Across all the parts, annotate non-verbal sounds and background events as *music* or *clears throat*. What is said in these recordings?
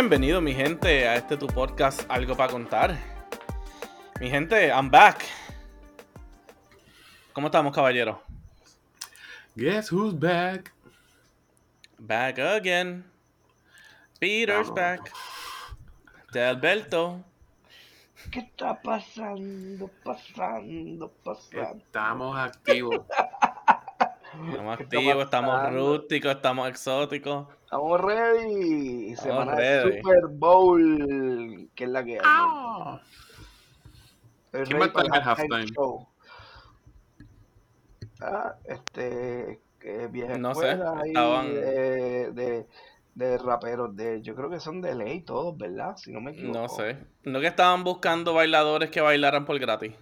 Bienvenido mi gente a este tu podcast Algo para contar. Mi gente, I'm back. ¿Cómo estamos, caballero? Guess who's back? Back again. Peter's back. De Alberto. ¿Qué está pasando? Pasando, pasando. Estamos activos. Estamos ¿Qué está activos, estamos rústicos, estamos exóticos. Estamos ready. Semana ready. de Super Bowl. ¿Qué es la que hay? Ah. ¿Quién va a estar en el halftime? show. Ah, este. Que vieja No sé, ahí estaban- de, de, de raperos de. Yo creo que son de ley todos, ¿verdad? Si no me equivoco. No sé. No que estaban buscando bailadores que bailaran por gratis.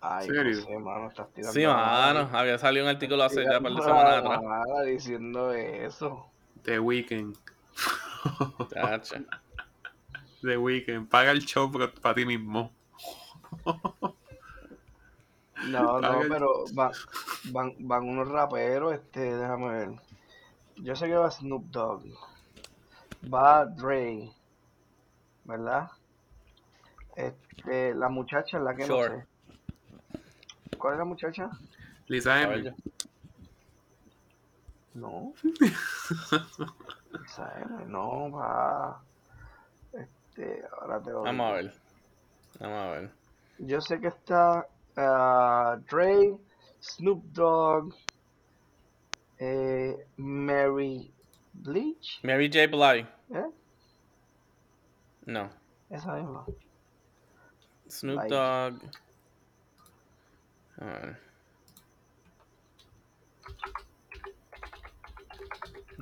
Ay, ¿Serio? no sé, mano. Estás tirando. Sí, mano. Había salido un artículo hace ya un par de semanas atrás. diciendo eso. The Weeknd. *laughs* Chacha. The Weeknd. Paga el show para ti mismo. No, *laughs* no, pero va- van, van unos raperos, este, déjame ver. Yo sé que va Snoop Dogg. Va Dre. ¿Verdad? Este, la muchacha, la que Sure. no sé. ¿Cuál es la muchacha? Lisa M. No. *laughs* Esa M, no, va. Este, ahora te lo Vamos a ver. Vamos a ver. Yo sé que está ah, Dre, Snoop Dogg, eh, Mary Bleach, Mary J. Blige. ¿eh? No. Esa misma. Snoop. Dogg. A ver.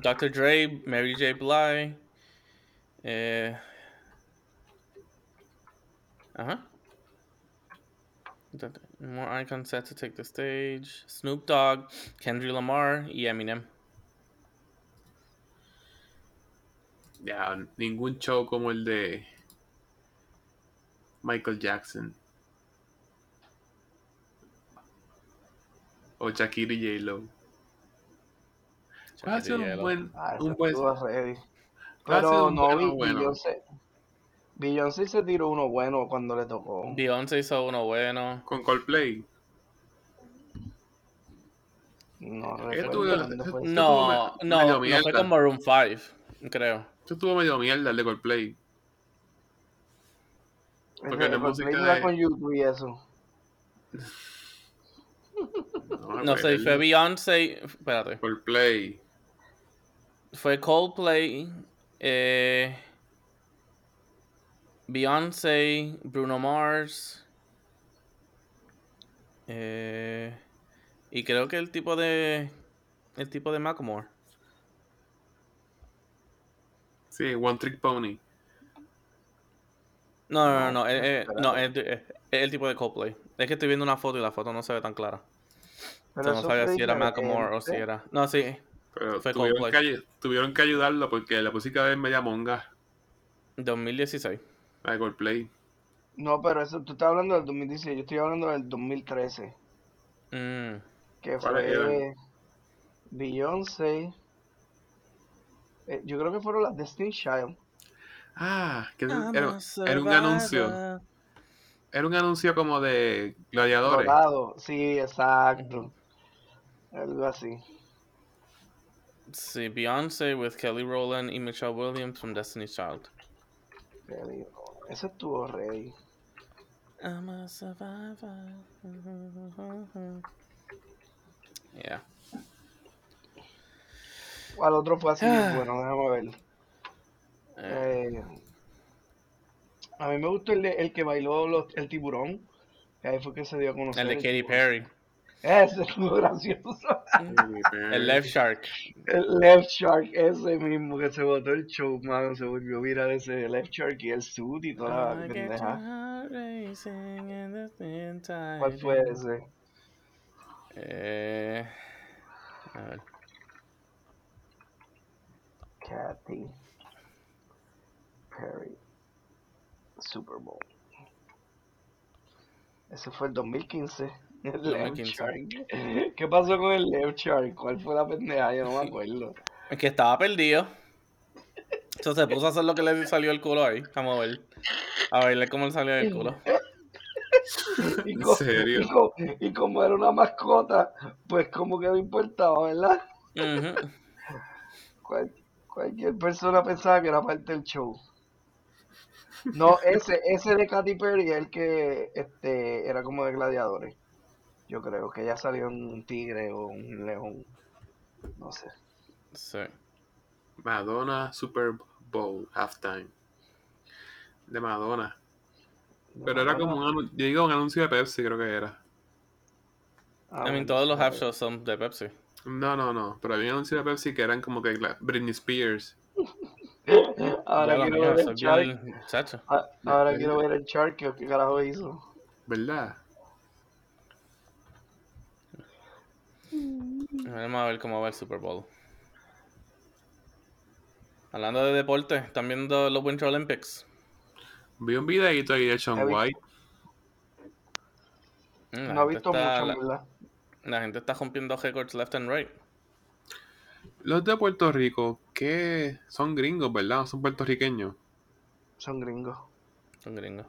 Dr. Dre, Mary J. Blige. Eh. Ajá. Dr. More icons set to take the stage. Snoop Dogg, Kendrick Lamar y Eminem. Ya, ningún show como el de Michael Jackson. O Shakira y J-Lo. Va a ser un buen. Ah, Un buen Pero un no, verano vi bueno. Beyoncé. Beyoncé se tiró uno bueno cuando le tocó. Beyoncé hizo uno bueno. Con Coldplay. No recuerdo No, no, no fue con Maroon 5, creo. Esto estuvo medio mierda el de Coldplay. porque la el música Coldplay era de- con YouTube y eso. *laughs* No, No sé, fue Beyoncé. Espérate. Coldplay. Fue Coldplay. Eh, Beyoncé, Bruno Mars. eh, y creo que el tipo de. El tipo de Macklemore. Sí, One Trick Pony. No, no, no, No, no, eh, eh, el tipo de Coldplay. Es que estoy viendo una foto y la foto no se ve tan clara. Pero no sabía si era. Macklemore o si era. No, sí, Pero Fue tuvieron que, tuvieron que ayudarlo porque la música es media monga. 2016. La de Coldplay. No, pero eso, tú estás hablando del 2016, yo estoy hablando del 2013. Mm, Que ¿Cuáles fue Beyoncé. eh, yo creo que fueron las Destiny Child. Ah, que era, era- un anuncio. Era un anuncio como de gladiadores. Dorado, sí, exacto. Algo así. Sí, Beyoncé with Kelly Rowland y Michelle Williams from Destiny's Child. Te digo, Ese estuvo rey. I'm a survivor. *laughs* Yeah. Al otro fue así, Ah. bueno, déjame ver. Eh, Eh, a mí me gustó el, de- el que bailó los- el tiburón. Que ahí fue que se dio a conocer. el de Katy tiburón. Perry. Ese estuvo gracioso. El Left Shark. El Left Shark, ese mismo que se botó el show, mano. Se volvió viral ese Left Shark y el suit y toda la pendeja. ¿Cuál fue ese? Eh, a ver. Katy Perry Super Bowl. Ese fue el 2015. El Left 2015. Shark. ¿Qué pasó con el Left Shark? ¿Cuál fue la pendeja? Yo no me acuerdo. Es que estaba perdido. Entonces se puso a hacer lo que le salió el culo ahí. Vamos a ver. A verle cómo le salió el culo. *laughs* Y, ¿En serio? y co- y como era una mascota, pues como que no importaba, ¿verdad? Cual- cualquier persona pensaba que era parte del show. No, ese, ese de Katy Perry es el que este, era como de gladiadores. Yo creo que ya salió un tigre o un león. No sé. Sí. Madonna Super Bowl halftime. De Madonna. Pero era como un anuncio, yo digo un anuncio de Pepsi, creo que era. Ah, I mean, todos los half shows son de Pepsi. No, no, no. Pero había un anuncio de Pepsi que eran como que Britney Spears. *laughs* Ahora Ya, quiero ver el Shark. Ah, Ahora quiero ver el Shark, que qué carajo hizo. ¿Verdad? Vamos a ver cómo va el Super Bowl. Hablando de deporte, ¿están viendo los Winter Olympics? Vi un videito ahí de Sean White. Mm, la No he gente visto está- mucho, la, la gente está rompiendo récords left and right. Los de Puerto Rico, que son gringos, ¿verdad? Son puertorriqueños. Son gringos. Son gringos.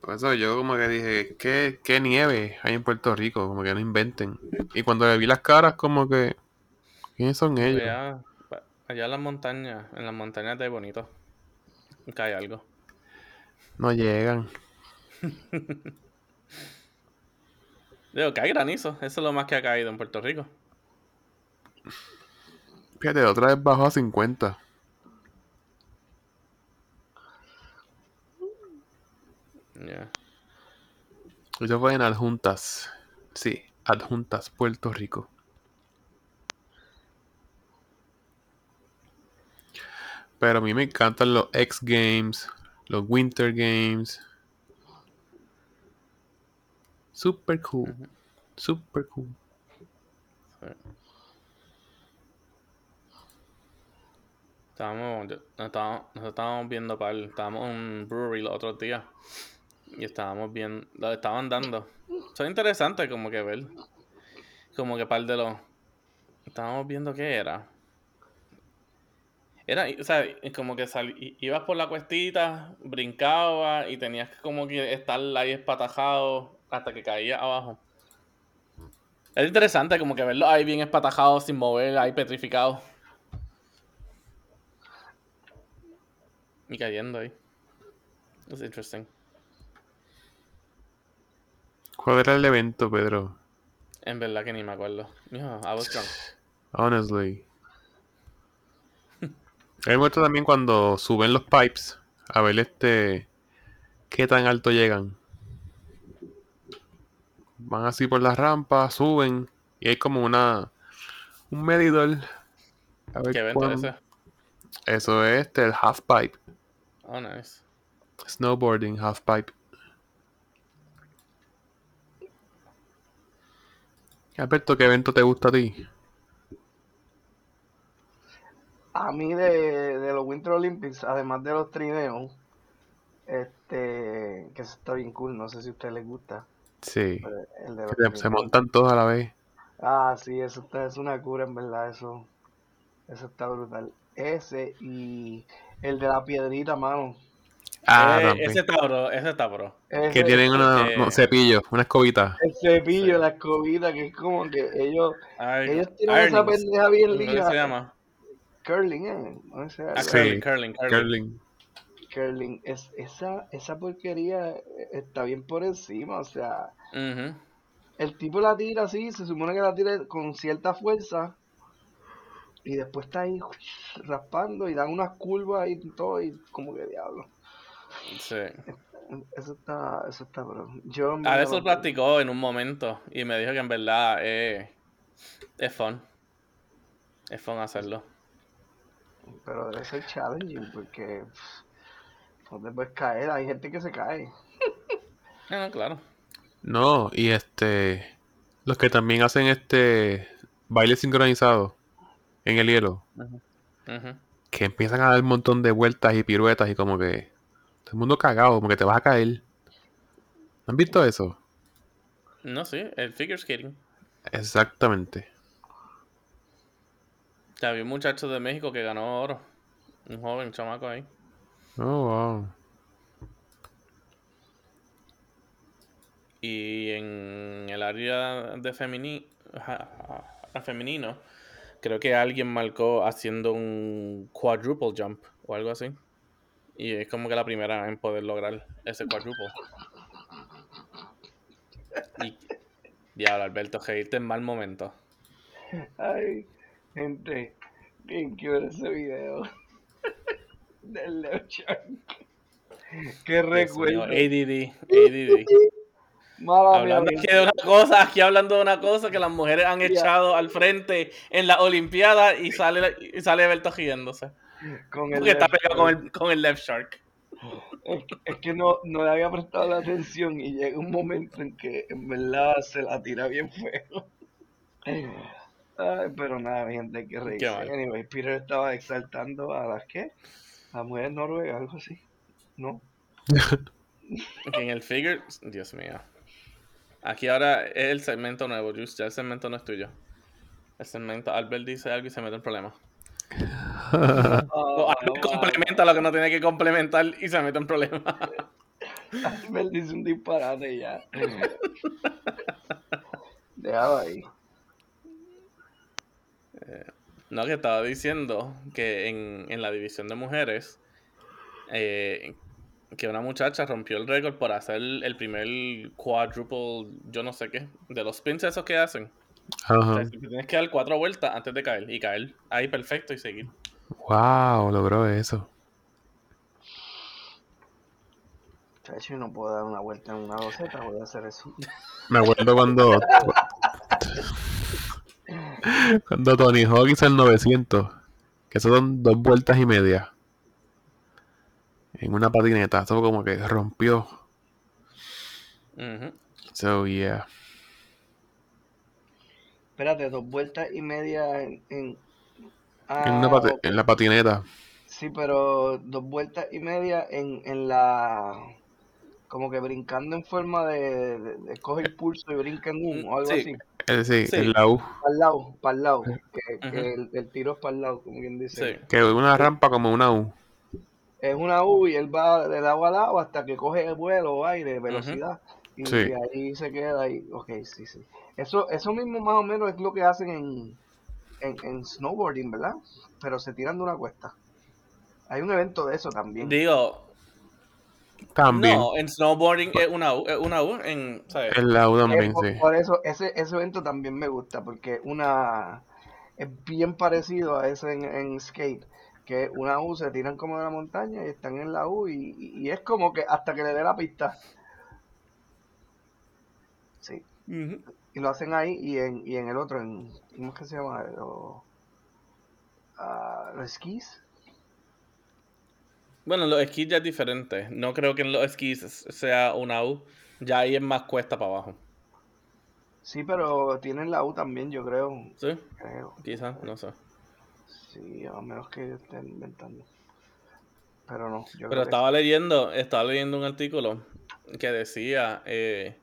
Por eso yo como que dije, ¿qué, qué nieve hay en Puerto Rico? Como que no inventen. Y cuando le vi las caras, como que, ¿quiénes son ellos? Allá, en las montañas, en las montañas de bonito. Cae algo. No llegan. *laughs* Digo, cae granizo. Eso es lo más que ha caído en Puerto Rico. Fíjate, otra vez bajó a 50. Ya. Eso fue en Adjuntas. Sí, Adjuntas, Puerto Rico. Pero a mí me encantan los X Games, los Winter Games. Super cool. Super cool. Estábamos, nos estábamos, estábamos viendo para estábamos en un brewery los otros días y estábamos viendo, lo estaban dando. Son interesantes como que ver, como que par de los, estábamos viendo qué era. Era, o sea, como que sal- ibas por la cuestita, brincabas y tenías que como que estar ahí espatajado hasta que caía abajo. Es interesante como que verlo ahí bien espatajado, sin mover, ahí petrificado. Y cayendo ahí. Es interesting. ¿Cuál era el evento, Pedro? En verdad que ni me acuerdo. Mijo, I was drunk. Honestly. He muerto también cuando suben los pipes a ver este qué tan alto llegan. Van así por las rampas, suben y hay como una un medidor. A ver ¿Qué evento es ese? Eso es este, el half pipe. Oh, nice. Snowboarding half pipe. Alberto, ¿qué evento te gusta a ti? A mí de, de los Winter Olympics, además de los trineos, este, que eso está bien cool, no sé si a ustedes les gusta. Sí. el de se- montan todos a la vez. Ah, sí, eso está, es una cura en verdad, eso, eso está brutal. Ese y el de la piedrita, mano. Ah, Eh, también. ese está bro, ese está bro. Ese, Que tienen una, eh, no, cepillo, una escobita. el cepillo, Sí. la escobita, que es como que ellos, Ay, ellos tienen esa pendeja bien ¿Cómo linda. se llama? Curling, ¿eh? No sé, Ah, curling, curling, curling. Curling. Es, esa, esa porquería está bien por encima, o sea, el tipo la tira así, se supone que la tira con cierta fuerza y después está ahí raspando y dan unas curvas y todo y como que diablo. Sí. Eso está, eso está bro. Yo en A veces lo- practicó en un momento y me dijo que en verdad eh, es fun. Es fun hacerlo. pero debe ser challenging porque te puedes caer, hay gente que se cae. Ah, no, claro. No, y este. Los que también hacen este. Baile sincronizado. En el hielo. Que empiezan a dar un montón de vueltas y piruetas y como que. Todo el mundo cagado, como que te vas a caer. ¿Han visto eso? No, sí, el figure skating. Exactamente. Que había un muchacho de México que ganó oro. Un joven chamaco ahí. Oh, wow. Y en el área de femini femenino, creo que alguien marcó haciendo un quadruple jump o algo así. Y es como que la primera en poder lograr ese quadruple. Y diablo, Alberto, reírte en mal momento. Ay, gente, bien que ver ese video *laughs* del Leo Shark. Qué recuerdo. ADD, ADD. Mala mía, Hablando aquí de una cosa, aquí hablando de una cosa que las mujeres han echado al frente en la Olimpiada y sale, y sale Alberto riéndose. con el Porque está pegado con el, con el left shark. Es que, es que no, no le había prestado la atención y llega un momento en que en verdad se la tira bien feo. Ay, pero nada, mi gente, hay que reírse. Anyway, Peter estaba exaltando a las que, a mujeres noruegas, algo así. ¿No? *laughs* En el figure, Dios mío. Aquí ahora es el segmento nuevo, Juice. Ya el segmento no es tuyo. El segmento, Albert dice algo y se mete en problemas. *laughs* O Ah, Albert complementa lo que no tiene que complementar y se mete en problemas. Albert dice un disparate ya. *laughs* Déjalo ahí. No, que estaba diciendo que en, en la división de mujeres, eh, que una muchacha rompió el récord por hacer el primer quadruple, yo no sé qué, de los spins esos que hacen. O Ajá. sea, que tienes que dar cuatro vueltas antes de caer y caer ahí perfecto y seguir. Wow, logró eso. Chacho, yo no puedo dar una vuelta en una loseta, voy a hacer eso. Me acuerdo cuando. *laughs* cuando Tony Hawk hizo el 900. Que eso son dos vueltas y media. En una patineta. Eso como que rompió. So, yeah. Espérate, dos vueltas y media en... en... En, una Ah, pati- en la patineta. Sí, pero dos vueltas y media en, en la... Como que brincando en forma de, de, de coge el pulso y brinca en un o algo Sí. así. Eh, sí, Sí. en la U. Para el lado, para el lado. Que, el, el tiro es para el lado, como quien dice. Sí. Que una rampa como una U. Es una U y él va de lado a lado hasta que coge el vuelo o aire, velocidad. Y, Sí. y ahí se queda ahí. Ok, sí, sí. Eso, eso mismo más o menos es lo que hacen en, en, en snowboarding, ¿verdad? Pero se tiran de una cuesta. Hay un evento de eso también. Digo, También. no, en snowboarding es una U, es una U en, ¿sabes? En la U también, por, sí. por eso, ese, ese evento también me gusta, porque una es bien parecido a ese en, en skate, que una U se tiran como de la montaña y están en la U y, y- es como que hasta que le dé la pista. Sí, y lo hacen ahí y en, y en el otro, en, ¿cómo es que se llama? Los, ah, los esquís. Bueno, los esquís ya es diferente. No creo que en los esquís sea una U. Ya ahí es más cuesta para abajo. Sí, pero tienen la U también, yo creo. ¿Sí? Creo. Quizás, no sé. Sí, a menos que yo esté inventando. Pero no, yo Pero que estaba leyendo, estaba leyendo un artículo que decía eh,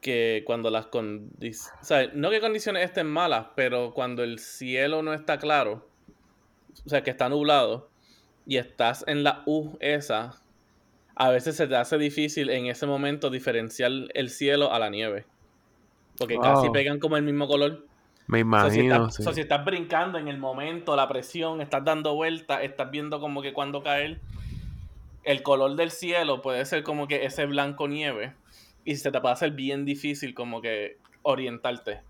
que cuando las condiciones, o sea, no que condiciones estén malas, pero cuando el cielo no está claro, o sea, que está nublado y estás en la U esa, a veces se te hace difícil en ese momento diferenciar el cielo a la nieve. Porque casi Wow. pegan como el mismo color. Me O sea, si, imagino, estás, sí. o sea, si estás brincando en el momento, la presión, estás dando vueltas, estás viendo como que cuando caer, el color del cielo puede ser como que ese blanco nieve y se te puede hacer bien difícil como que orientarte.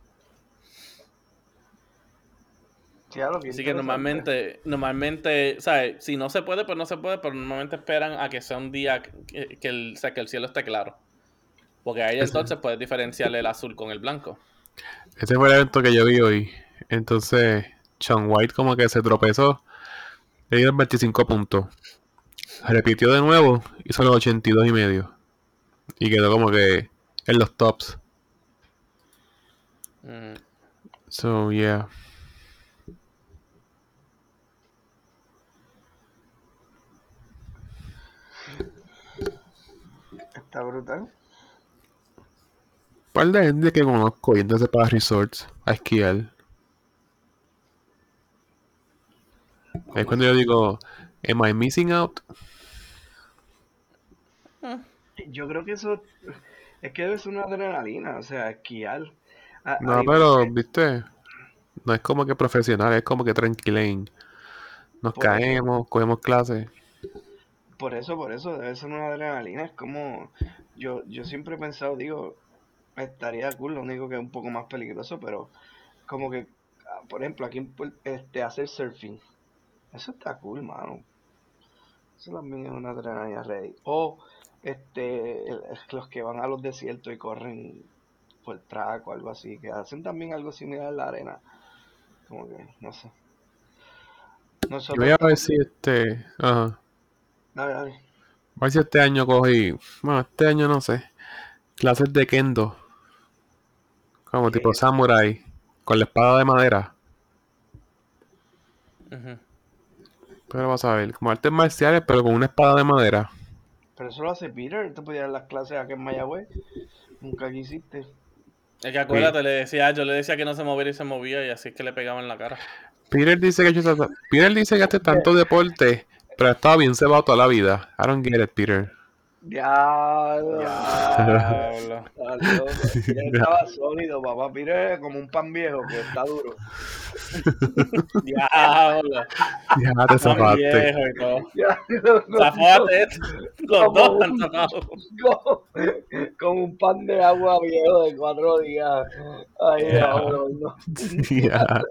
Sí, a lo que Así que normalmente, normalmente, ¿sabes? Si no se puede, pues no se puede, pero normalmente esperan a que sea un día que, que el, o sea, que el cielo esté claro. Porque ahí entonces puedes diferenciar el azul con el blanco. Ese fue el evento que yo vi hoy. Entonces, Sean White como que se tropezó. Le dieron 25 puntos. Repitió de nuevo, hizo los 82 y medio. Y quedó como que en los tops. Mm. So, yeah. Está brutal. Par de gente que conozco yéndose para resorts a esquiar. Es cuando yo digo, ¿Am I missing out? Yo creo que eso es que debe ser una adrenalina, o sea, esquiar. A- No, pero, viste, no es como que profesional, es como que tranquilen. Nos Por eso. caemos, cogemos clases. Por eso, por eso, debe ser una adrenalina. Es como, yo, yo siempre he pensado, digo, estaría cool, lo único que es un poco más peligroso, pero como que, ah, por ejemplo, aquí este, hacer surfing, eso está cool, mano. Eso también es una adrenalina ready. O, este, los que van a los desiertos y corren por track o algo así, que hacen también algo similar en la arena. Como que, no sé. Nosotros voy a ver si este, ajá, Dale, dale. a ver si este año cogí, bueno, este año no sé, clases de kendo, como ¿Qué tipo es? samurai, con la espada de madera. Pero vas a ver, como artes marciales, pero con una espada de madera. Pero eso lo hace Peter. Tú podías dar las clases aquí en Mayagüez. Nunca quisiste. Es que acuérdate, le decía, yo le decía que no se moviera y se movía y así es que le pegaba en la cara. Peter dice que Peter dice que hace tanto deporte, pero ha estado bien cebado toda la vida. I don't get it, Peter. Diablo. Diablo. Diablo. *laughs* Estaba sólido, papá. Es como un pan viejo que está duro. *laughs* Diablo. Ya te. Diablo, Zafate. Los dos zafado. *laughs* como, un pan de agua viejo de cuatro días. Ay, Ya. diablo, no. Ya.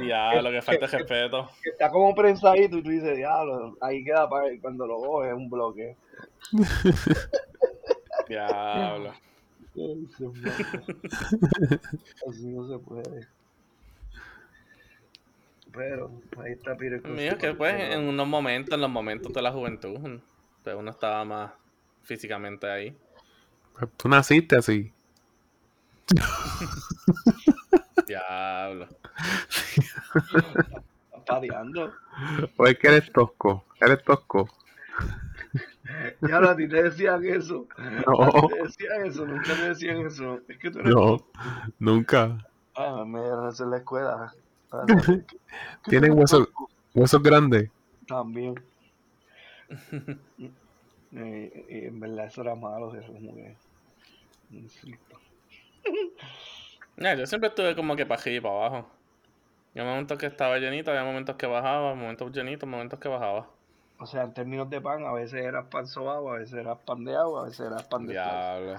Diablo, que falta respeto. Está como prensadito y tú dices, diablo, ahí queda para cuando lo coges un bloque. *laughs* Diablo. Ay. Así no se puede. Pero ahí está Peter. su que pues en unos momentos, en los momentos de la juventud, pues uno estaba más físicamente ahí. Pues Tú naciste así. Diablo. pateando. O es que eres tosco. Eres tosco. Y ahora a ti te decían eso. No. Te decían eso, nunca te decían eso. Es que tú eres. No. Nunca. Ah, me dieron eso en la escuela. Ah, *laughs* Tienen huesos, huesos grandes. También. *laughs* y, y en verdad eso era malo, eso como que. Ya, yo siempre estuve como que para arriba y para abajo. Había momentos que estaba llenito, había momentos que bajaba, momentos llenitos, momentos que bajaba. O sea, en términos de pan, a veces eras pan sobado, a veces eras pan de agua, a veces eras pan de. Diablo.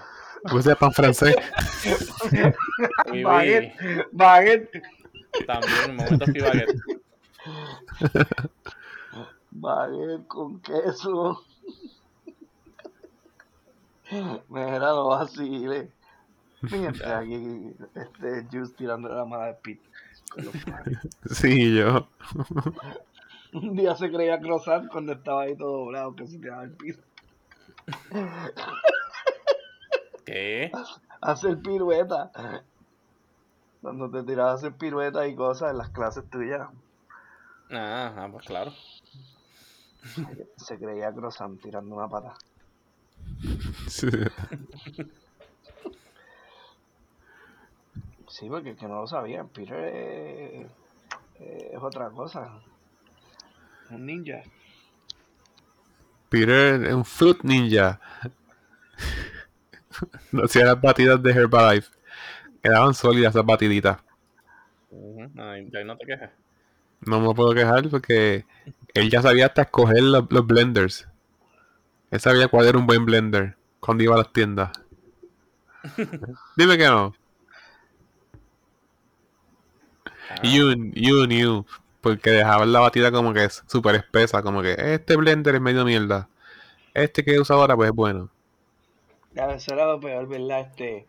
De pan francés. *laughs* Baguette, baguette, también momentos que iba a baguette con queso. *laughs* Mira, no vaciles. Fíjate aquí, este Juice tirando la mala de Pete. con los panes. *laughs* Sí, yo. Un día se creía croissant cuando estaba ahí todo doblado, que se tiraba el piso. ¿Qué? Hacer pirueta. Cuando te tirabas a hacer piruetas y cosas en las clases tuyas, Ah, ah, pues claro. se creía croissant tirando una pata. Sí. Sí, porque el que no lo sabía, Peter es, es otra cosa. Un ninja. Peter es un fruit ninja. *laughs* No hacía las batidas de Herbalife. Quedaban sólidas esas batiditas. Ay, ya no te quejes. No me puedo quejar porque él ya sabía hasta escoger los, los blenders. Él sabía cuál era un buen blender cuando iba a las tiendas. *laughs* Dime que no. Ah, You, you knew. Porque dejaban la batida como que es súper espesa. Como que este blender es medio mierda. Este que usa ahora pues es bueno. Ya, eso era lo peor, ¿verdad? Este,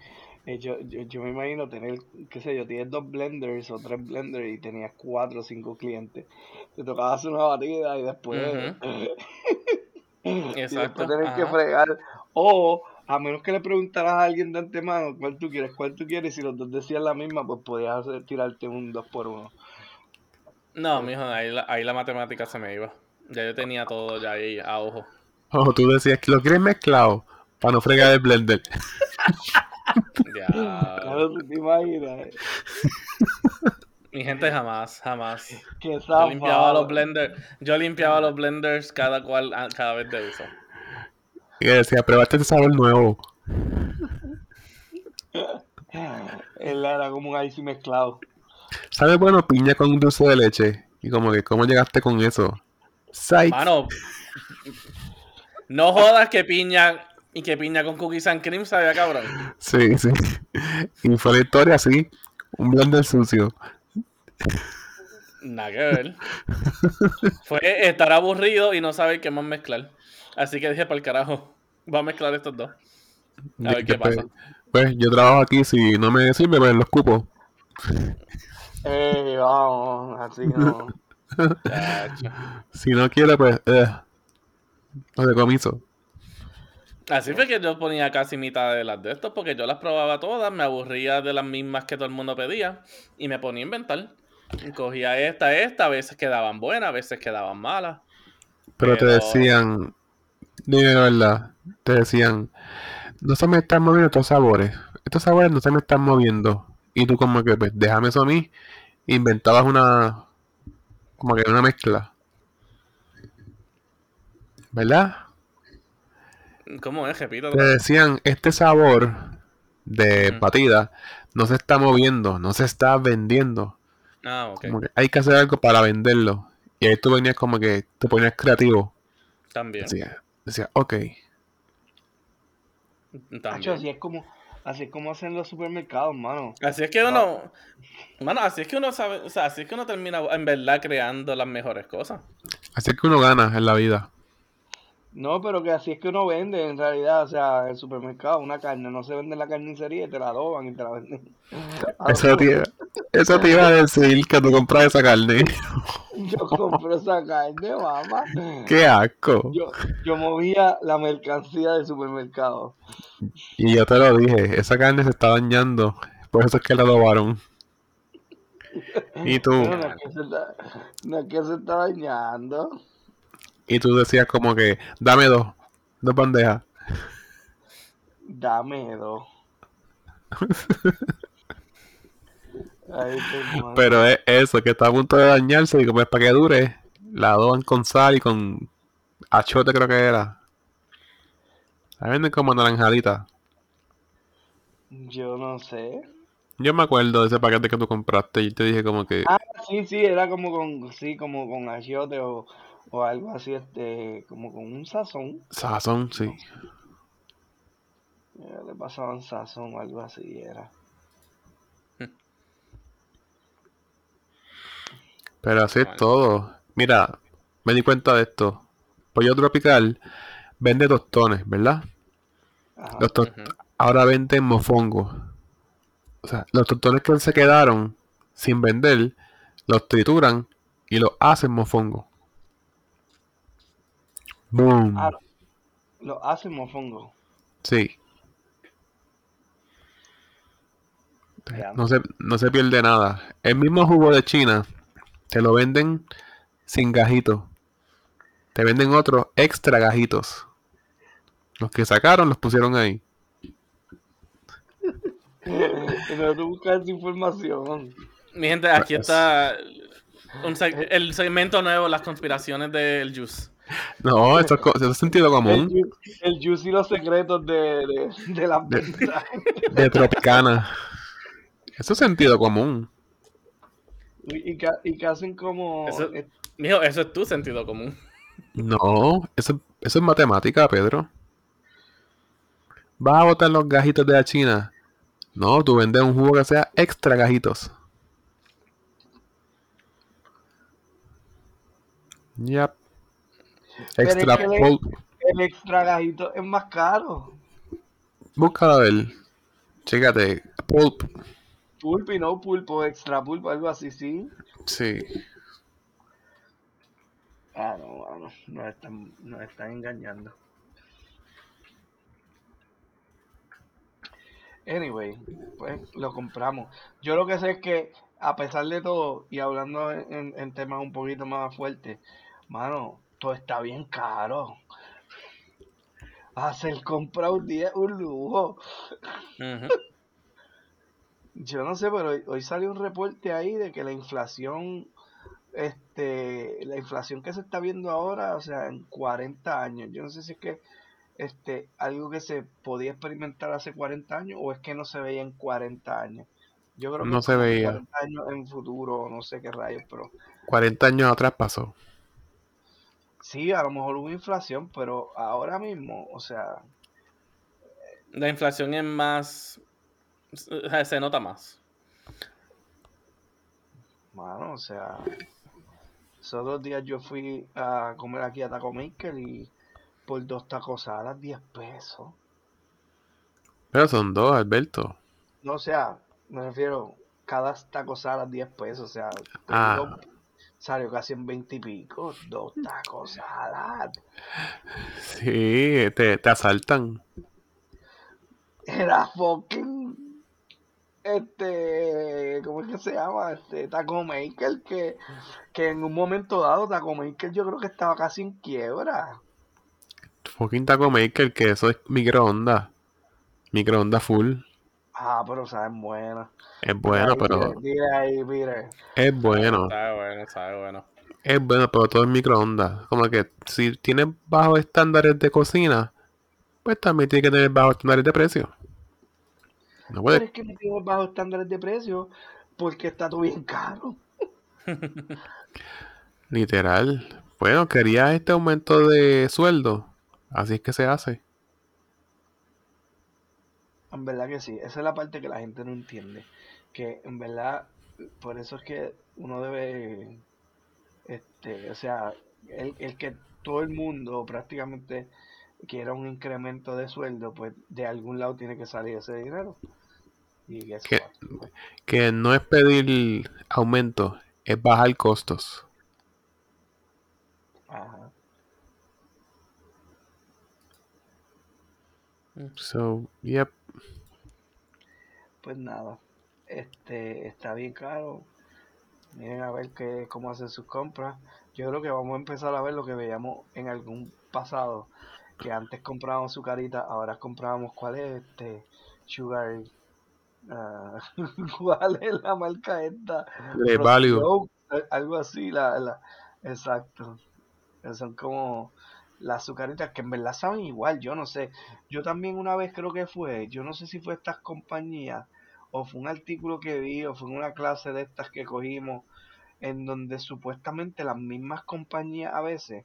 eh, yo, yo, yo me imagino tener, qué sé yo, tienes dos blenders o tres blenders y tenías cuatro o cinco clientes. Te tocaba hacer una batida y después, *laughs* y Exacto. después tener que fregar. O, a menos que le preguntaras a alguien de antemano cuál tú quieres, cuál tú quieres, y si los dos decían la misma, pues podías hacer, tirarte un dos por uno. No, mijo, ahí la, ahí la matemática se me iba. Ya yo tenía todo ya ahí a ojo. O tú decías que lo quieres mezclado para no fregar el blender. Ya. Te imaginas. eh. Mi gente jamás, jamás. Que Yo limpiaba los zafado. blenders, yo limpiaba los blenders cada cual, cada vez de uso. Y decía, pruébate este sabor nuevo. *laughs* Él era como un ice mezclado. ¿Sabe bueno piña con dulce de leche? Y como que, ¿cómo llegaste con eso? Mano, no jodas que piña y que piña con cookies and cream sabía cabrón. Sí, sí. Y fue la historia así. Un blender sucio. Nada que ver. Fue estar aburrido y no saber qué más mezclar. Así que dije, para el carajo, voy a mezclar estos dos. A ver qué pasa. Pues yo trabajo aquí, si no me sirve, pues los cupo. Vamos, así no. *laughs* Si no quiere, pues, eh, no decomiso. Así fue que yo ponía casi mitad de las de estos porque yo las probaba todas, me aburría de las mismas que todo el mundo pedía y me ponía a inventar. Cogía esta, esta, a veces quedaban buenas, a veces quedaban malas. Pero te Pero- decían, dime la verdad, te decían, no se me están moviendo estos sabores. Estos sabores no se me están moviendo. Y tú como que, pues, déjame eso a mí. Inventabas una, como que una mezcla. ¿Verdad? ¿Cómo es? Repito. Te decían, este sabor de Ujú. batida no se está moviendo, no se está vendiendo. Ah, ok. Como que hay que hacer algo para venderlo. Y ahí tú venías como que te ponías creativo. También. Decía, decía, ok. Hacho, también. así es como, así es como hacen los supermercados, mano. Así es que uno. Mano, así es que uno sabe. O sea, así es que uno termina en verdad creando las mejores cosas. Así es que uno gana en la vida. No, pero que así es que uno vende en realidad, o sea, en el supermercado, una carne, no se vende en la carnicería y te la adoban y te la venden. Ah, Eso te, eso te iba a decir que tú compras esa carne. *laughs* *laughs* Yo compro esa carne, mamá. ¡Qué asco! Yo, yo movía la mercancía del supermercado. Y yo te lo dije, esa carne se está dañando. Por eso es que la adobaron. Y tú, No, no es que se está, no es que se está dañando. y tú decías como que, dame dos, dos bandejas. Dame dos. *laughs* Mal. Pero es eso, que está a punto de dañarse y como es para que dure, la adoban con sal y con achote creo que era. La venden como naranjadita. Yo no sé. Yo me acuerdo de ese paquete que tú compraste y te dije como que, Ah, sí, sí, era como con, sí, como con achiote o, o algo así, este, como con un sazón. sazón, sí. Eh, Le pasaban sazón o algo así, era. Pero así es todo. Mira, me di cuenta de esto. Pollo Tropical vende tostones, ¿verdad? Ajá. Los to- Ujú. Ahora venden mofongo. O sea, los tostones que se quedaron sin vender, los trituran y los hacen mofongo. Boom. Ah, Lo hacen mofongo. Sí. No se, no se pierde nada. El mismo jugo de China te lo venden sin gajitos. Te venden otros extra gajitos. Los que sacaron los pusieron ahí. *laughs* Pero tú buscas información. Mi gente, aquí Pues- está un seg- el segmento nuevo, las conspiraciones del Juice. No, eso es, co- eso es sentido común. el juice y los secretos de, de, de las ventas. De Tropicana. Eso es sentido común. Y, y, que, y que hacen como... Eso- eh, Mijo, eso es tu sentido común. No, eso, eso es matemática, Pedro. ¿Vas a botar los gajitos de la China? No, tú vendes un jugo que sea extra gajitos. Yep. Es Extra que pulp. el extra gajito es más caro. Búscalo a ver. Chécate. Pulp. Pulpo y no pulpo, extra pulpo, algo así, sí. Sí. Ah, no, mano, nos están, nos están engañando. Anyway, pues lo compramos. Yo lo que sé es que, a pesar de todo, y hablando en, temas un poquito más fuertes, mano, todo está bien caro. Hacer compra un día es un lujo. Ujú. Yo no sé, pero hoy, hoy salió un reporte ahí de que la inflación, este, la inflación que se está viendo ahora, o sea, en 40 años, yo no sé si es que este, algo que se podía experimentar hace 40 años o es que no se veía en 40 años. Yo creo que No se veía. 40 años en futuro, no sé qué rayos, pero 40 años atrás pasó. sí, a lo mejor hubo inflación, pero ahora mismo, o sea, La inflación es más. Se- Se nota más. mano, o sea, esos dos días yo fui a comer aquí a Taco Maker y por dos tacos saladas 10 pesos. Pero son dos, Alberto. No, o sea, me refiero, cada taco salad 10 pesos, o sea, Ah. salió casi en 20 y pico, dos tacos salad. Sí, te, te asaltan. Era fucking, este, ¿cómo es que se llama? Este, Taco Maker, que, que en un momento dado Taco Maker yo creo que estaba casi en quiebra. Fucking Taco Maker, que eso es microondas. Microondas full. Ah, pero saben buena. Es bueno, Ahí, pero dile ahí, mire. es bueno. Sabe bueno, sabe bueno. Es bueno, pero todo es microondas. Como que si tienes bajos estándares de cocina, pues también tiene que tener bajos estándares de precio. No Pero puede. es que no tiene bajos estándares de precio porque está todo bien caro. *laughs* Literal. Bueno, quería este aumento de sueldo. Así es que se hace. En verdad que sí, esa es la parte que la gente no entiende. Que en verdad, por eso es que uno debe, este, o sea, el, el que todo el mundo prácticamente quiera un incremento de sueldo, pues de algún lado tiene que salir ese dinero. Y eso ¿Qué? va. Que no es pedir aumento, es bajar costos. Ajá. So, yep. Pues nada, este, está bien caro. Miren a ver qué, cómo hacen sus compras. Yo creo que vamos a empezar a ver lo que veíamos en algún pasado. Que antes comprábamos su carita, ahora comprábamos cuál es este Sugar. Ah, *laughs* ¿Cuál es la marca esta? Value. Oak, eh, algo así, la, la, exacto. Que Son como las azucaritas que en verdad saben igual, yo no sé. Yo también una vez creo que fue, yo no sé si fue estas compañías o fue un artículo que vi o fue una clase de estas que cogimos en donde supuestamente las mismas compañías a veces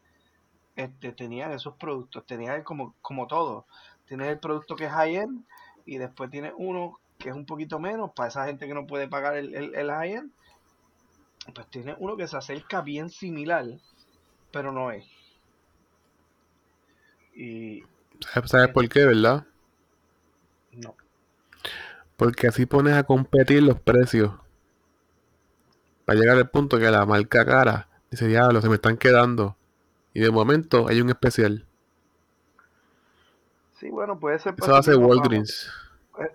este, tenían esos productos, tenían como, como todo. Tienes el producto que es high-end y después tienes uno que es un poquito menos para esa gente que no puede pagar el, el, el high-end. Pues tienes uno que se acerca bien similar, pero no es. Y ¿Sabes por qué, verdad? no. Porque así pones a competir los precios. Para llegar al punto que la marca cara dice, diablo, se me están quedando. Y de momento hay un especial. Sí, bueno, puede ser Eso hace Walgreens.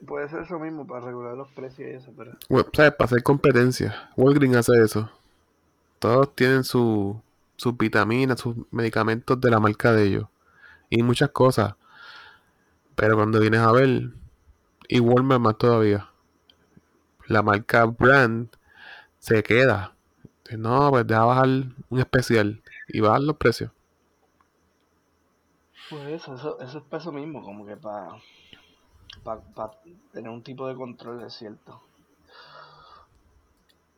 Puede ser eso mismo para regular los precios y eso, pero Bueno, ¿Sabes? Para hacer competencia. Walgreens hace eso. Todos tienen su- sus vitaminas, sus medicamentos de la marca de ellos. Y muchas cosas. Pero cuando vienes a ver, y Walmart más todavía. La marca brand se queda. No, pues deja bajar un especial y bajar los precios. pues eso, eso, eso es para eso mismo, como que para para tener un tipo de control, es cierto.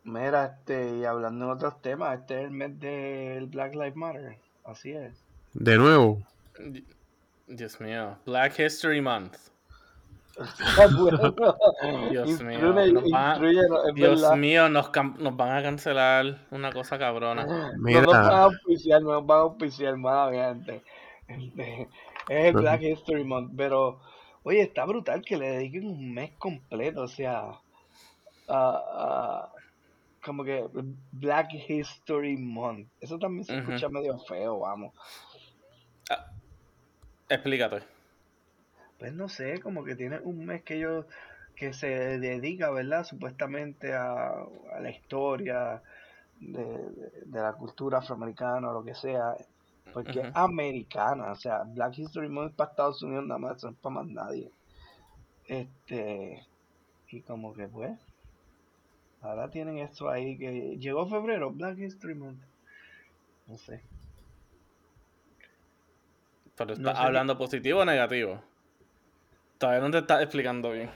Mira, este, y hablando de otros temas, este es el mes del Black Lives Matter, así es. De nuevo, Dios mío. Black History Month. *laughs* Dios mío, nos Dios verdad. mío, nos, van a cancelar una cosa cabrona. No Mira. nos van a auspiciar, no nos van a auspiciar más, gente. Este, es el. Black History Month, pero oye, está brutal que le dediquen un mes completo, o sea, a- como que Black History Month. Eso también se escucha medio feo, vamos. Explícate. Pues no sé, como que tiene un mes que yo que se dedica, ¿verdad? Supuestamente a, a la historia de, de- de la cultura afroamericana o lo que sea, porque es americana, o sea, Black History Month es para Estados Unidos nada más, no es para más nadie. Este, y como que pues, Ahora tienen esto ahí que llegó febrero, Black History Month. No sé. Pero No estás sé hablando positivo o negativo. Todavía no te estás explicando bien.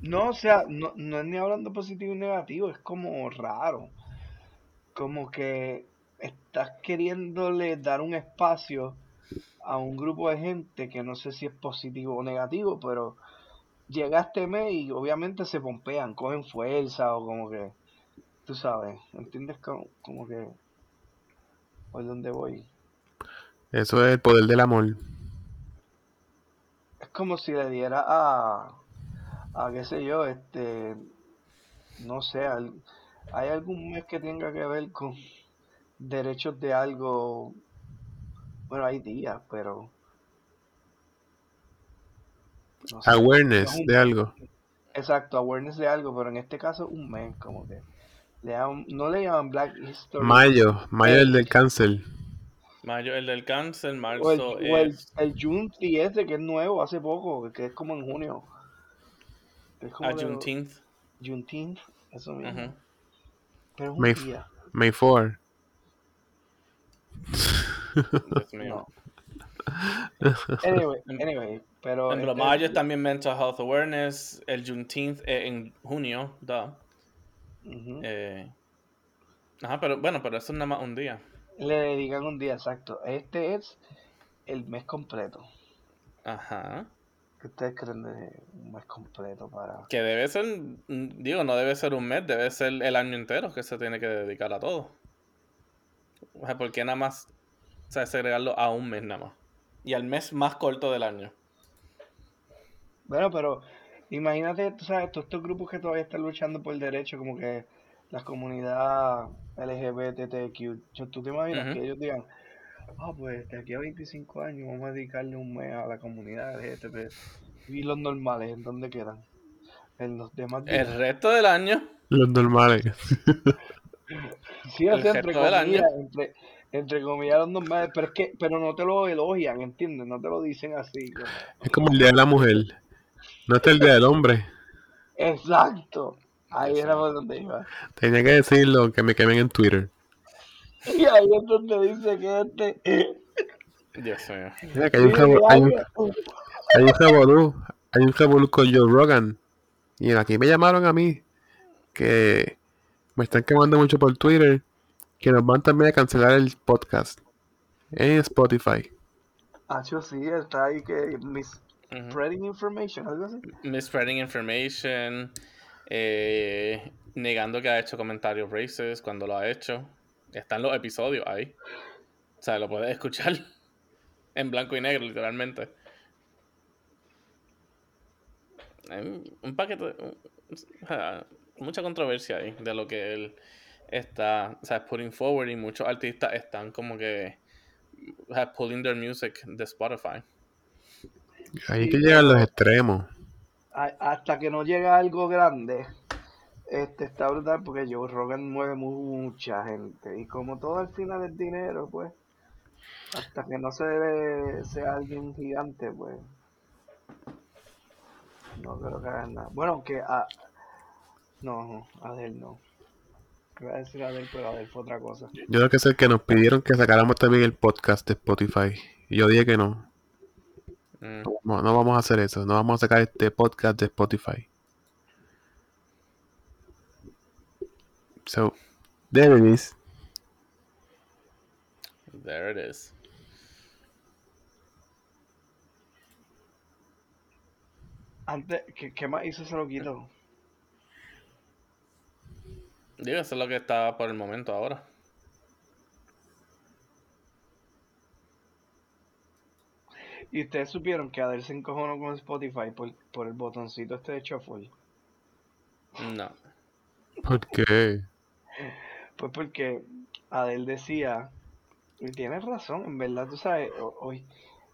No, o sea, no, no es ni hablando positivo y negativo, es como raro. Como que estás queriéndole dar un espacio a un grupo de gente que no sé si es positivo o negativo, pero llega este mes y obviamente se pompean, cogen fuerza o como que, tú sabes, ¿entiendes? Como, como que, por dónde voy. Eso es el poder del amor. Es como si le diera a, a qué sé yo, este, no sé, al- hay algún mes que tenga que ver con derechos de algo, bueno, hay días, pero no sé, Awareness un, de algo. exacto, awareness de algo, pero en este caso un mes, como que le llaman- no le llaman Black History Mayo. Mayo el del cáncer. Mayo el del cáncer, o el, marzo o el, es el Juneteenth ese que es nuevo, hace poco, que es como en junio, es como Juneteenth. Juneteenth, eso mismo, Ujú. pero es un May, día, May 4. Dios mío. Anyway, anyway, pero en este, mayo es también Mental Health Awareness. El Juneteenth es en junio. ujú, Eh, ajá, pero bueno, pero eso es nada más un día. le dedican un día exacto. Este es el mes completo. Ajá. ¿Qué ustedes creen de un mes completo para...? Que debe ser, mm, digo, no debe ser un mes, debe ser el año entero que se tiene que dedicar a todo. O sea, ¿por qué nada más, o sea, segregarlo a un mes nada más? Y al mes más corto del año. Bueno, pero imagínate, tú sabes, todos estos grupos que todavía están luchando por el derecho, como que la comunidad LGBTQ, yo- ¿tú te imaginas que Ujú. ellos digan, ah, pues de aquí a 25 años vamos a dedicarle un mes a la comunidad LGBT? ¿Y los normales en dónde quedan? ¿En los demás El días? resto del año, Los normales. *laughs* Sí, o sea, entre comillas, entre, entre comillas los normales, pero es que, pero no te lo elogian, ¿entiendes? No te lo dicen así. Es como el día de la mujer. No está el día del hombre. Exacto. Ahí era por donde iba. Tenía que decirlo, que me quemen en Twitter. Y ahí es donde dice que este... Dios mío. Mira que hay un, Dice revo- que hay un, alguien... hay un revolú. Hay un revolú con Joe Rogan. Y aquí me llamaron a mí. Que me están quemando mucho por Twitter. Que nos van también a cancelar el podcast. En Spotify. Hacho, sí, está ahí que mis spreading information, algo así. Misspreading information, eh, negando que ha hecho comentarios racist cuando lo ha hecho. Están los episodios ahí. O sea, lo puedes escuchar *laughs* en blanco y negro, literalmente. Hay un- paquete, un- o sea, mucha controversia ahí de lo que él está, o sea, putting forward y muchos artistas están como que o sea, pulling their music de Spotify. Ahí que llegan los extremos. hasta que no llega algo grande, este está brutal porque Joe Rogan mueve mucha gente. Y como todo al final es dinero, pues, hasta que no se debe sea alguien gigante, pues, no creo que hagan nada. Bueno, aunque a, no, Adele no. Iba a decir Adele, pero Adele fue otra cosa. Yo creo que es el que nos pidieron que sacáramos también el podcast de Spotify. Y yo dije que no. Mm. No, no vamos a hacer eso. No vamos a sacar este podcast de Spotify. So, there it is. There it is. Antes, ¿qué, qué más hizo? Se lo quitó. Digo, eso es lo que está por el momento ahora. Y ustedes supieron que Adele se encojonó con Spotify por, por el botoncito este de shuffle. No. ¿Por qué? Pues porque Adele decía, y tienes razón, en verdad, tú sabes, ho- hoy,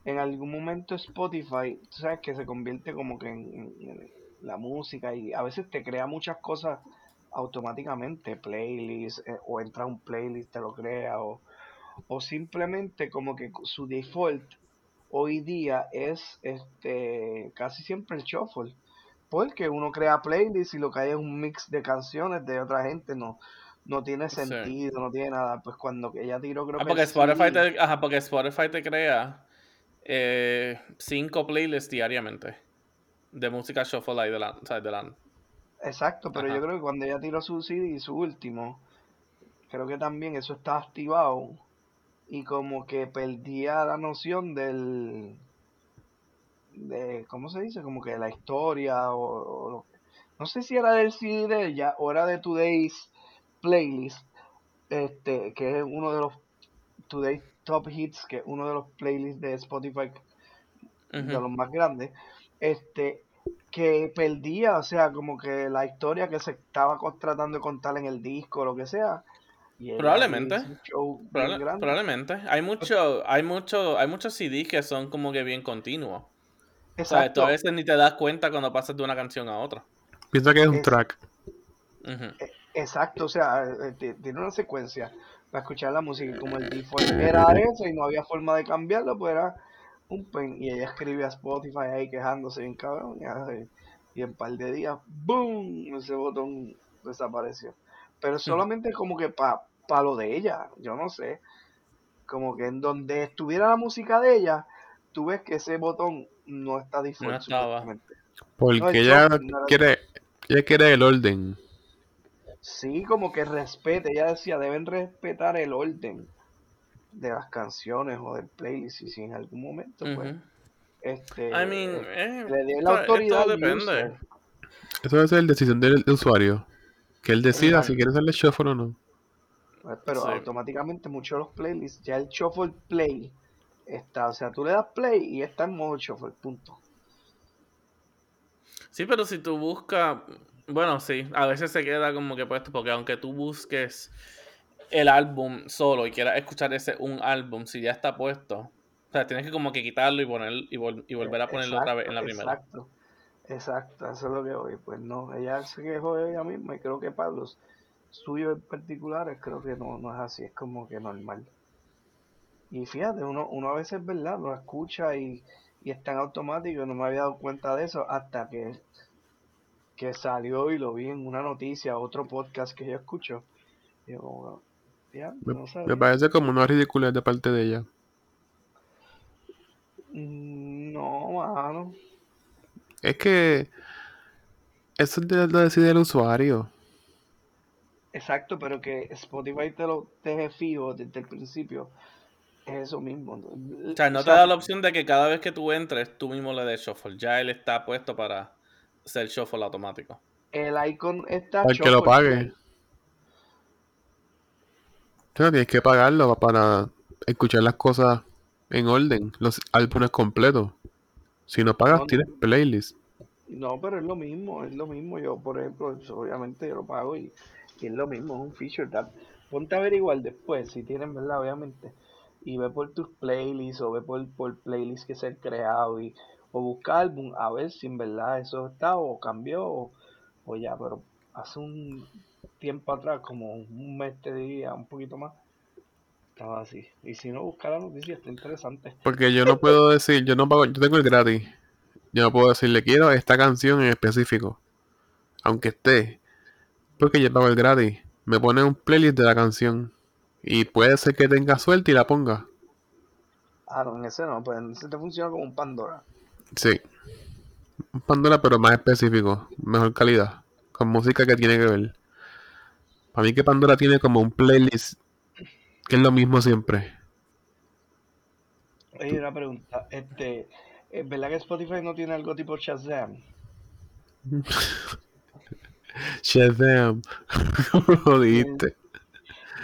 en algún momento Spotify, tú sabes que se convierte como que en, en- en la música y a veces te crea muchas cosas automáticamente, playlists, eh, o entra un playlist, te lo crea, o, o simplemente como que su default hoy día es este casi siempre el shuffle. porque uno crea playlists y lo que hay es un mix de canciones de otra gente, no, no tiene Sí. sentido, no tiene nada. Pues cuando ella tiró, creo Ah, que porque Spotify CD, te, ajá, porque Spotify te crea eh, cinco playlists diariamente de música shuffle ahí delante. O sea, delante. Exacto, pero yo creo que cuando ella tiró su CD y su último, creo que también eso estaba activado y como que perdía la noción del, de, ¿cómo se dice? Como que la historia o, o lo- no sé si era del CD de ella o era de Today's Playlist, este, que es uno de los Today's Top Hits, que es uno de los playlists de Spotify de los más grandes, este, que perdía, o sea, como que la historia que se estaba con- tratando de contar en el disco o lo que sea. Y Probablemente. Probable- probablemente. Hay mucho, hay mucho, hay muchos CDs que son como que bien continuos. O sea, a veces ni te das cuenta cuando pasas de una canción a otra. Piensa que es un Es- track. Ujú. exacto, o sea, eh, ti- tiene una secuencia para escuchar la música y como el default era eso y no había forma de cambiarlo, pues era un pen y ella escribía a Spotify ahí quejándose bien cabrón y, ay, y en par de días, ¡boom! ese botón desapareció. Pero solamente como que para lo de ella, yo no sé, como que en donde estuviera la música de ella, tú ves que ese botón no está default No. Porque No, ella no quiere, ella quiere el orden. Sí, como que respete, ella decía, deben respetar el orden de las canciones o del playlist y si en algún momento pues este I mean, eh, le dé la autoridad esto depende. Eso debe ser decisión del del usuario. Que él decida si quiere hacerle shuffle o no. Pues, pero Sí. automáticamente muchos de los playlists ya el shuffle play está, o sea, tú le das play y está en modo shuffle, punto. Sí, pero si tú buscas, bueno, sí, a veces se queda como que puesto, porque aunque tú busques el álbum solo y quieras escuchar ese un álbum, si ya está puesto, o sea, tienes que como que quitarlo y poner y, vol- y volver a ponerlo otra vez en la primera. Exacto, exacto, eso es lo que voy. Pues no, ella se quejó de ella misma y creo que para los suyos en particulares creo que no, no es así, es como que normal. Y fíjate, uno, uno a veces, ¿verdad? Lo escucha y, y está en automático, no me había dado cuenta de eso hasta que, que salió y lo vi en una noticia, otro podcast que yo escucho. Y yo como, Me, no me sabía. parece como una ridiculez de parte de ella. Mm, No, mano. Es que eso lo decide el usuario. Exacto, pero que Spotify te lo deje fijo desde el principio. Es eso mismo. O sea, no te da la opción de que cada vez que tú entres, tú mismo le des shuffle. Ya él está puesto para ser shuffle automático. El icon está Al que lo pague. Tienes que pagarlo para escuchar las cosas en orden, los álbumes completos. Si no pagas, No, tienes playlist. No, pero es lo mismo, es lo mismo. Yo, por ejemplo, obviamente yo lo pago y, y es lo mismo, es un feature that. Ponte a averiguar después, si tienen, ¿verdad? Obviamente. Y ve por tus playlists o ve por, por playlists que se han creado y, o busca álbum a ver si en verdad eso está o cambió o, o ya, pero hace un tiempo atrás, como un mes te diría, un poquito más, estaba así. Y si no, busca la noticia, está interesante. Porque yo no puedo decir, yo no pago, yo tengo el gratis. Yo no puedo decirle quiero esta canción en específico. Aunque esté. Porque yo pago el gratis. Me pone un playlist de la canción. Y puede ser que tenga suerte y la ponga. Ah, no, en ese no, pues en ese te funciona como un Pandora. Sí. Un Pandora, pero más específico. Mejor calidad. Con música que tiene que ver. Para mí que Pandora tiene como un playlist que es lo mismo siempre. Oye, una pregunta, este, ¿es verdad que Spotify no tiene algo tipo Shazam? *laughs* Shazam. ¿Cómo *laughs* lo dijiste?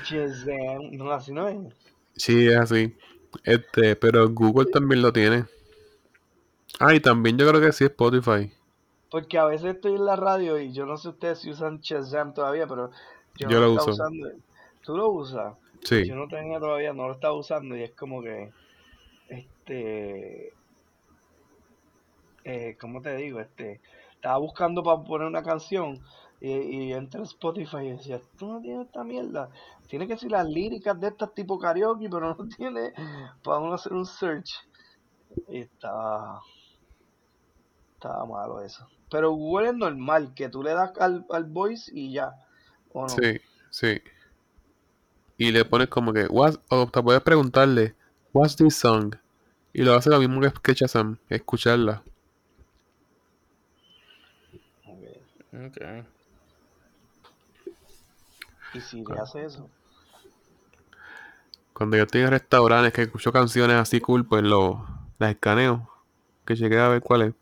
Shazam, no, así no es. Sí, es así. Este, pero Google también lo tiene. Ah, y también yo creo que sí Spotify. Porque a veces estoy en la radio y yo no sé ustedes si usan Shazam todavía, pero yo, Yo no lo uso. usando. ¿Tú lo usas? Sí. Yo no tenía todavía, no lo estaba usando y es como que, este, eh, ¿cómo te digo? Este, estaba buscando para poner una canción y, y entré a Spotify y decía, tú no tienes esta mierda. Tiene que ser las líricas de estas tipo karaoke, pero no *laughs* tiene para uno hacer un search. Y estaba, Estaba malo eso. Pero Google es normal, que tú le das al, al voice y ya. ¿O no? Sí, sí. Y le pones como que, what, o te puedes preguntarle, what's this song? Y lo hace lo mismo que Shazam, escucharla. Ok. ¿Y si le hace eso? Cuando yo estoy en restaurantes que escucho canciones así cool, pues lo, las escaneo. Que llegué a ver cuál es.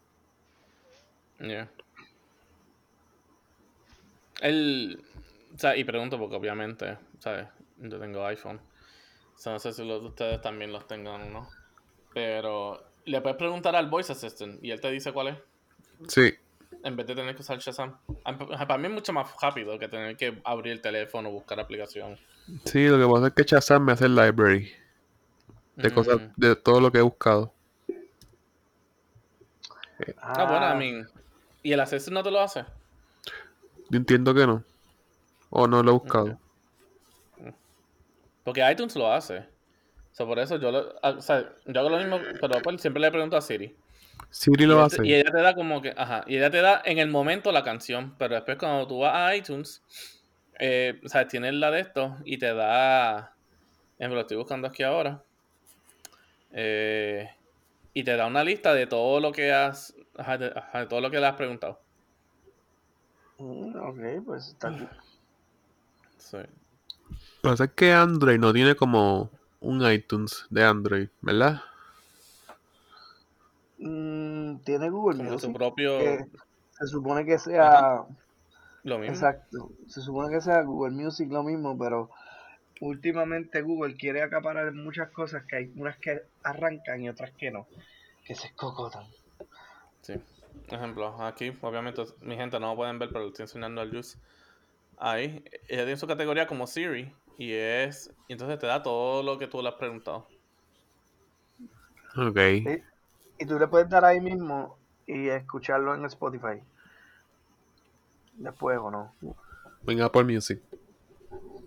Yeah. El, sea, y pregunto porque obviamente, ¿sabes? Yo tengo iPhone. O sea, no sé si los de ustedes también los tengan o no. Pero le puedes preguntar al Voice Assistant y él te dice cuál es. Sí, En vez de tener que usar Shazam. Para mí es mucho más rápido que tener que abrir el teléfono, buscar aplicación. sí, lo que pasa es que Shazam me hace el library de cosas, Mm. de todo lo que he buscado. Ah, bueno, I mean. ¿Y el Assistant no te lo hace? Yo entiendo que no. O no lo he buscado. Porque iTunes lo hace. O sea, por eso yo, lo, ah, o sea, yo hago lo mismo, pero pues, siempre le pregunto a Siri. Siri lo hace. te, y ella te da como que, ajá, y ella te da en el momento la canción, pero después cuando tú vas a iTunes, eh, o sea, tienes la de esto y te da, me lo estoy buscando aquí ahora, eh, y te da una lista de todo lo que has, ajá, de, ajá, de todo lo que le has preguntado. Mm, ok, pues está *clears throat* aquí. Sí. Lo que pasa es que Android no tiene como un iTunes de Android, ¿verdad? Mm, Tiene Google Como Music. su propio, que se supone que sea. lo mismo. Exacto. Se supone que sea Google Music lo mismo, pero últimamente Google quiere acaparar muchas cosas que hay unas que arrancan y otras que no. Que se escocotan. Sí. Ejemplo, aquí, obviamente, mi gente no lo pueden ver, pero lo estoy enseñando al Juice. Ahí, ella tiene su categoría como Siri. Y es. Y entonces te da todo lo que tú le has preguntado. Ok. Y, y tú le puedes dar ahí mismo y escucharlo en Spotify. Después o no. En Apple Music.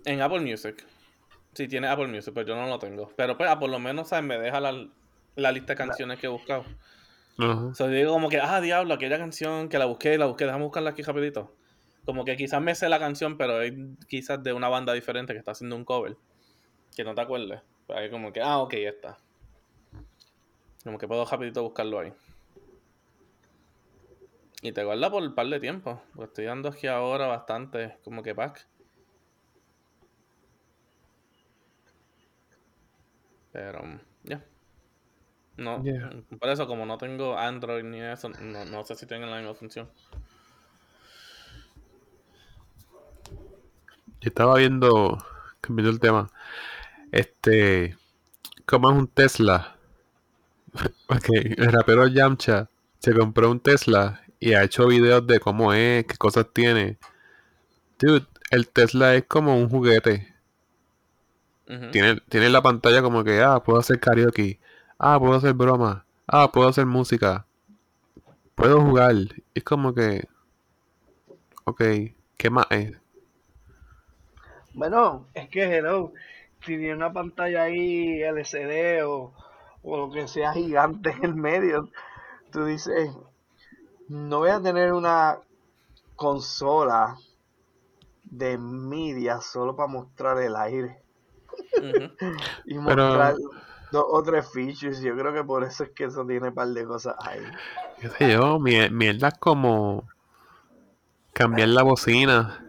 En Apple Music. Sí, tiene Apple Music, pero yo no lo tengo. Pero pues, ah, por lo menos, ¿sabes? Me deja la, la lista de canciones que he buscado. Ajá. O sea, yo digo como que, ah, diablo, aquella canción que la busqué, la busqué, déjame buscarla aquí rapidito. Como que quizás me sé la canción, pero es quizás de una banda diferente que está haciendo un cover. Que no te acuerdes. Pero ahí como que, ah, ok, ya está. Como que puedo rapidito buscarlo ahí. Y te guarda por un par de tiempo. Pues estoy dando aquí ahora bastante, como que pack. Pero, ya. No, Yeah. por eso como no tengo Android ni eso, no, no sé si tienen la misma función. Estaba viendo, cambiando el tema, este, ¿cómo es un Tesla? *laughs* Porque el rapero Yamcha se compró un Tesla y ha hecho videos de cómo es, qué cosas tiene. Dude, el Tesla es como un juguete. Tiene, tiene la pantalla como que, ah, puedo hacer karaoke, ah, puedo hacer broma, ah, puedo hacer música, puedo jugar. Es como que, ok, ¿qué más es? Bueno, es que hello, si tiene una pantalla ahí LCD o, o lo que sea gigante en el medio, tú dices, no voy a tener una consola de media solo para mostrar el aire *laughs* y Pero- mostrar dos o tres features. Yo creo que por eso es que eso tiene un par de cosas ahí. qué sé yo, mier- mierdas como cambiar la bocina,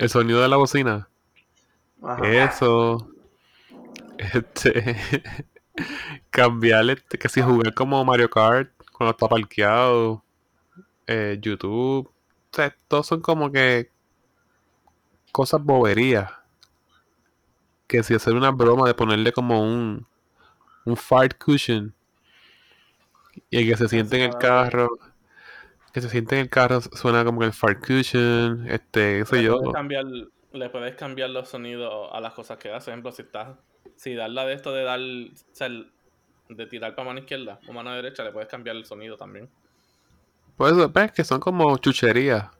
el sonido de la bocina, Ajá. eso, este, *laughs* cambiar, este, que si jugar como Mario Kart cuando está parqueado, eh, YouTube, o sea, todos son como que cosas boberías, que si hacer una broma de ponerle como un, un fart cushion y el que se siente en el carro, que se siente en el carro suena como que el fart cushion, este, qué sé yo. puedes cambiar, le puedes cambiar los sonidos a las cosas que hace. Por ejemplo, si estás, si das la de esto de dar, o sea, el- de tirar para mano izquierda o mano derecha, le puedes cambiar el sonido también. Por eso, ves que son como chucherías.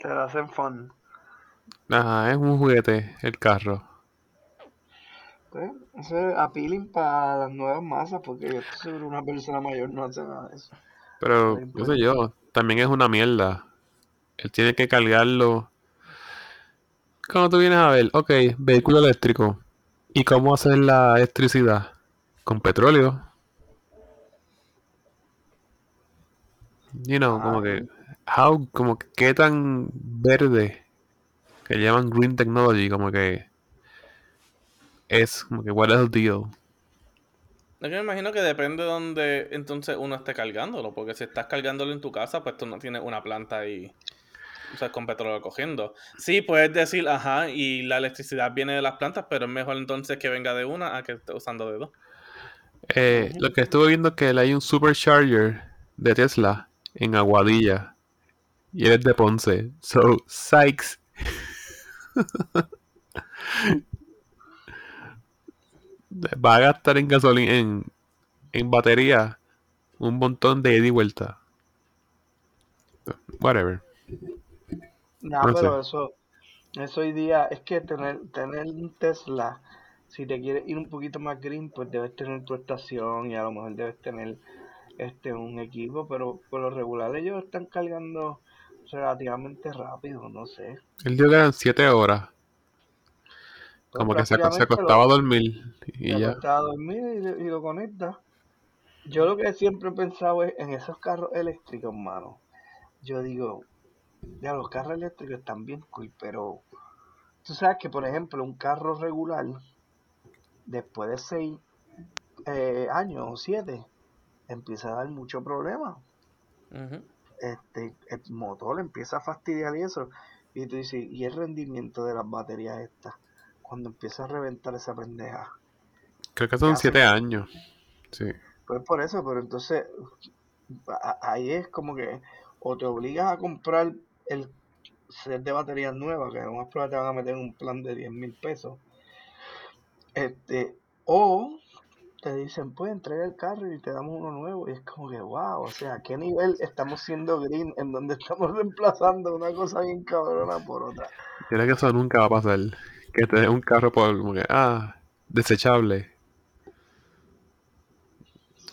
Te lo hacen fun. Ajá, es un juguete el carro. Pues, eso es appealing para las nuevas masas porque yo estoy seguro una persona mayor no hace nada de eso. Pero, qué sé yo, también es una mierda. Él tiene que cargarlo. Cuando tú vienes a ver, ok, vehículo eléctrico. ¿Y cómo hacer la electricidad? Con petróleo. You know, como Ah. que, how, como que qué tan verde que llaman green technology, como que es, como que what is the deal? Que me imagino que depende de dónde entonces uno esté cargándolo, porque si estás cargándolo en tu casa, pues tú no tienes una planta ahí, o sea, con petróleo cogiendo. Sí, puedes decir, ajá, y la electricidad viene de las plantas, pero es mejor entonces que venga de una a que esté usando de dos. Eh. Lo que estuve viendo es que hay un supercharger de Tesla en Aguadilla y él de Ponce. So, *laughs* Sykes. Va a gastar en gasolina, en, en batería, un montón de ida y vuelta. Whatever. No, No pero eso, eso hoy día es que tener, tener un Tesla, si te quieres ir un poquito más green, pues debes tener tu estación y a lo mejor debes tener este un equipo, pero por lo regular ellos están cargando relativamente rápido, no sé. Dijo que eran 7 horas. Pues Como que se, se acostaba a dormir y te ya. acuestas a dormir y, lo- y lo conectas. Yo lo que siempre he pensado es en esos carros eléctricos, mano. Yo digo, ya los carros eléctricos están bien cool, pero tú sabes que, por ejemplo, un carro regular, después de seis eh, años o siete, empieza a dar mucho problema. Este, el motor empieza a fastidiar y eso. Y tú dices, ¿y el rendimiento de las baterías estas? Cuando empieza a reventar esa pendeja. Creo que son 7 años. Sí. Pues por eso, pero entonces ahí es como que o te obligas a comprar el set de baterías nuevas, que lo más probable te van a meter en un plan de 10 mil pesos. Este, o te dicen, pues entrega el carro y te damos uno nuevo. Y es como que, wow, o sea, ¿a qué nivel estamos siendo green en donde estamos *laughs* reemplazando una cosa bien cabrona por otra? Creo que eso nunca va a pasar. Que te den un carro por ah, desechable.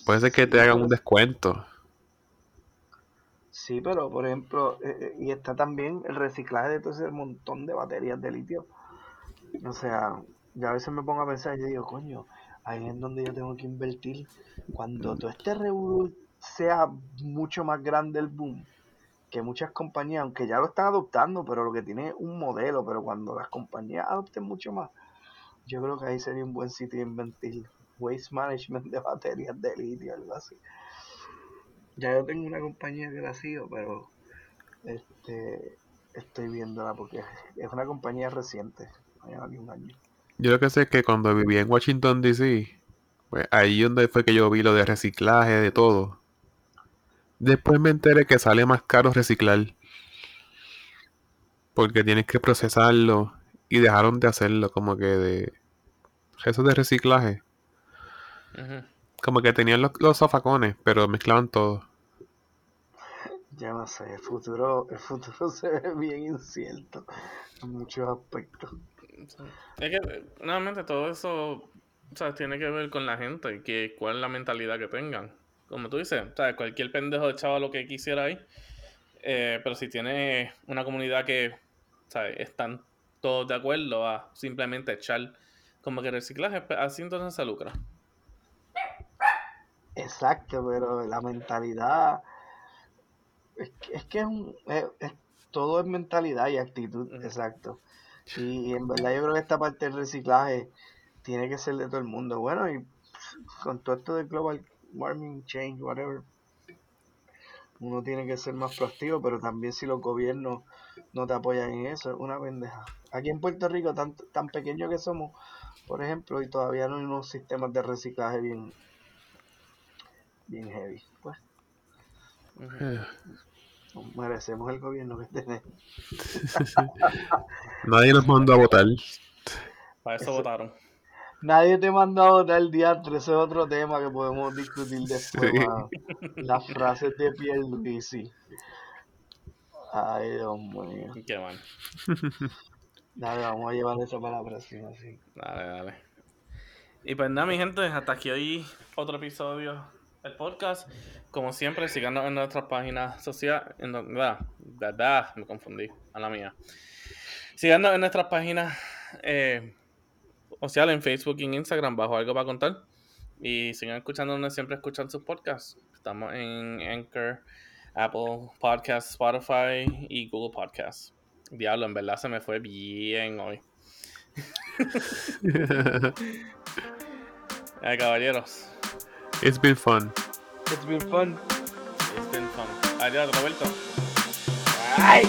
Puede ser que te hagan un descuento. Sí, pero por ejemplo, eh, eh, y está también el reciclaje de todo ese montón de baterías de litio. O sea, ya a veces me pongo a pensar y yo digo, coño, ahí es donde yo tengo que invertir. Cuando todo este revolú sea mucho más grande el boom, que muchas compañías, aunque ya lo están adoptando, pero lo que tiene es un modelo, pero cuando las compañías adopten mucho más, yo creo que ahí sería un buen sitio de. Waste management de baterías de litio, algo así. Ya yo tengo una compañía que la sigo, pero este estoy viéndola porque es una compañía reciente, no un año. Yo lo que sé es que cuando vivía en Washington DC, pues ahí donde fue que yo vi lo de reciclaje, de todo. Después me enteré que sale más caro reciclar. Porque tienes que procesarlo. Y dejaron de hacerlo, como que de. Eso de reciclaje. Como que tenían los, los zafacones, pero mezclaban todo. Ya no sé, el futuro, el futuro *laughs* se ve bien incierto en muchos aspectos. Es que, nuevamente, todo eso o sea, tiene que ver con la gente y que, cuál es la mentalidad que tengan. Como tú dices, o sea, cualquier pendejo echaba lo que quisiera ahí. eh, pero si tiene una comunidad que sea, están todos de acuerdo a simplemente echar como que reciclaje, pues, así entonces se lucra. Exacto, pero la mentalidad es que es, que es un es- es- todo es mentalidad y actitud, exacto. *laughs* Y, en verdad yo creo que esta parte del reciclaje tiene que ser de todo el mundo. Bueno, y con todo esto de global warming change, whatever, uno tiene que ser más proactivo, pero también si los gobiernos no te apoyan en eso, es una pendeja. Aquí en Puerto Rico, tan, tan pequeño que somos, por ejemplo, y todavía no hay unos sistemas de reciclaje bien, bien heavy. Pues. Eh, merecemos el gobierno que tenemos. *laughs* Nadie nos mandó a votar. Para eso Eso- votaron. Nadie te manda a votar el diantre, ese es otro tema que podemos discutir después, Sí. Las frases de Pierluisi. Ay, Dios mío. Qué mal. Dale, vamos a llevar eso para la próxima, sí. Dale, dale. Y pues nada, mi gente, hasta aquí hoy otro episodio el podcast. Como siempre, síganos en nuestras páginas sociales. En, da, da, da, me confundí, a la mía. Síganos en nuestras páginas eh, sociales, en Facebook y en Instagram, bajo algo para contar. Y sigan escuchándonos, siempre escuchan sus podcasts. Estamos en Anchor, Apple Podcasts, Spotify y Google Podcasts. Diablo, en verdad se me fue bien hoy. *laughs* Ay, caballeros. It's been fun. It's been fun. It's been fun. Adiós, Roberto. Ay.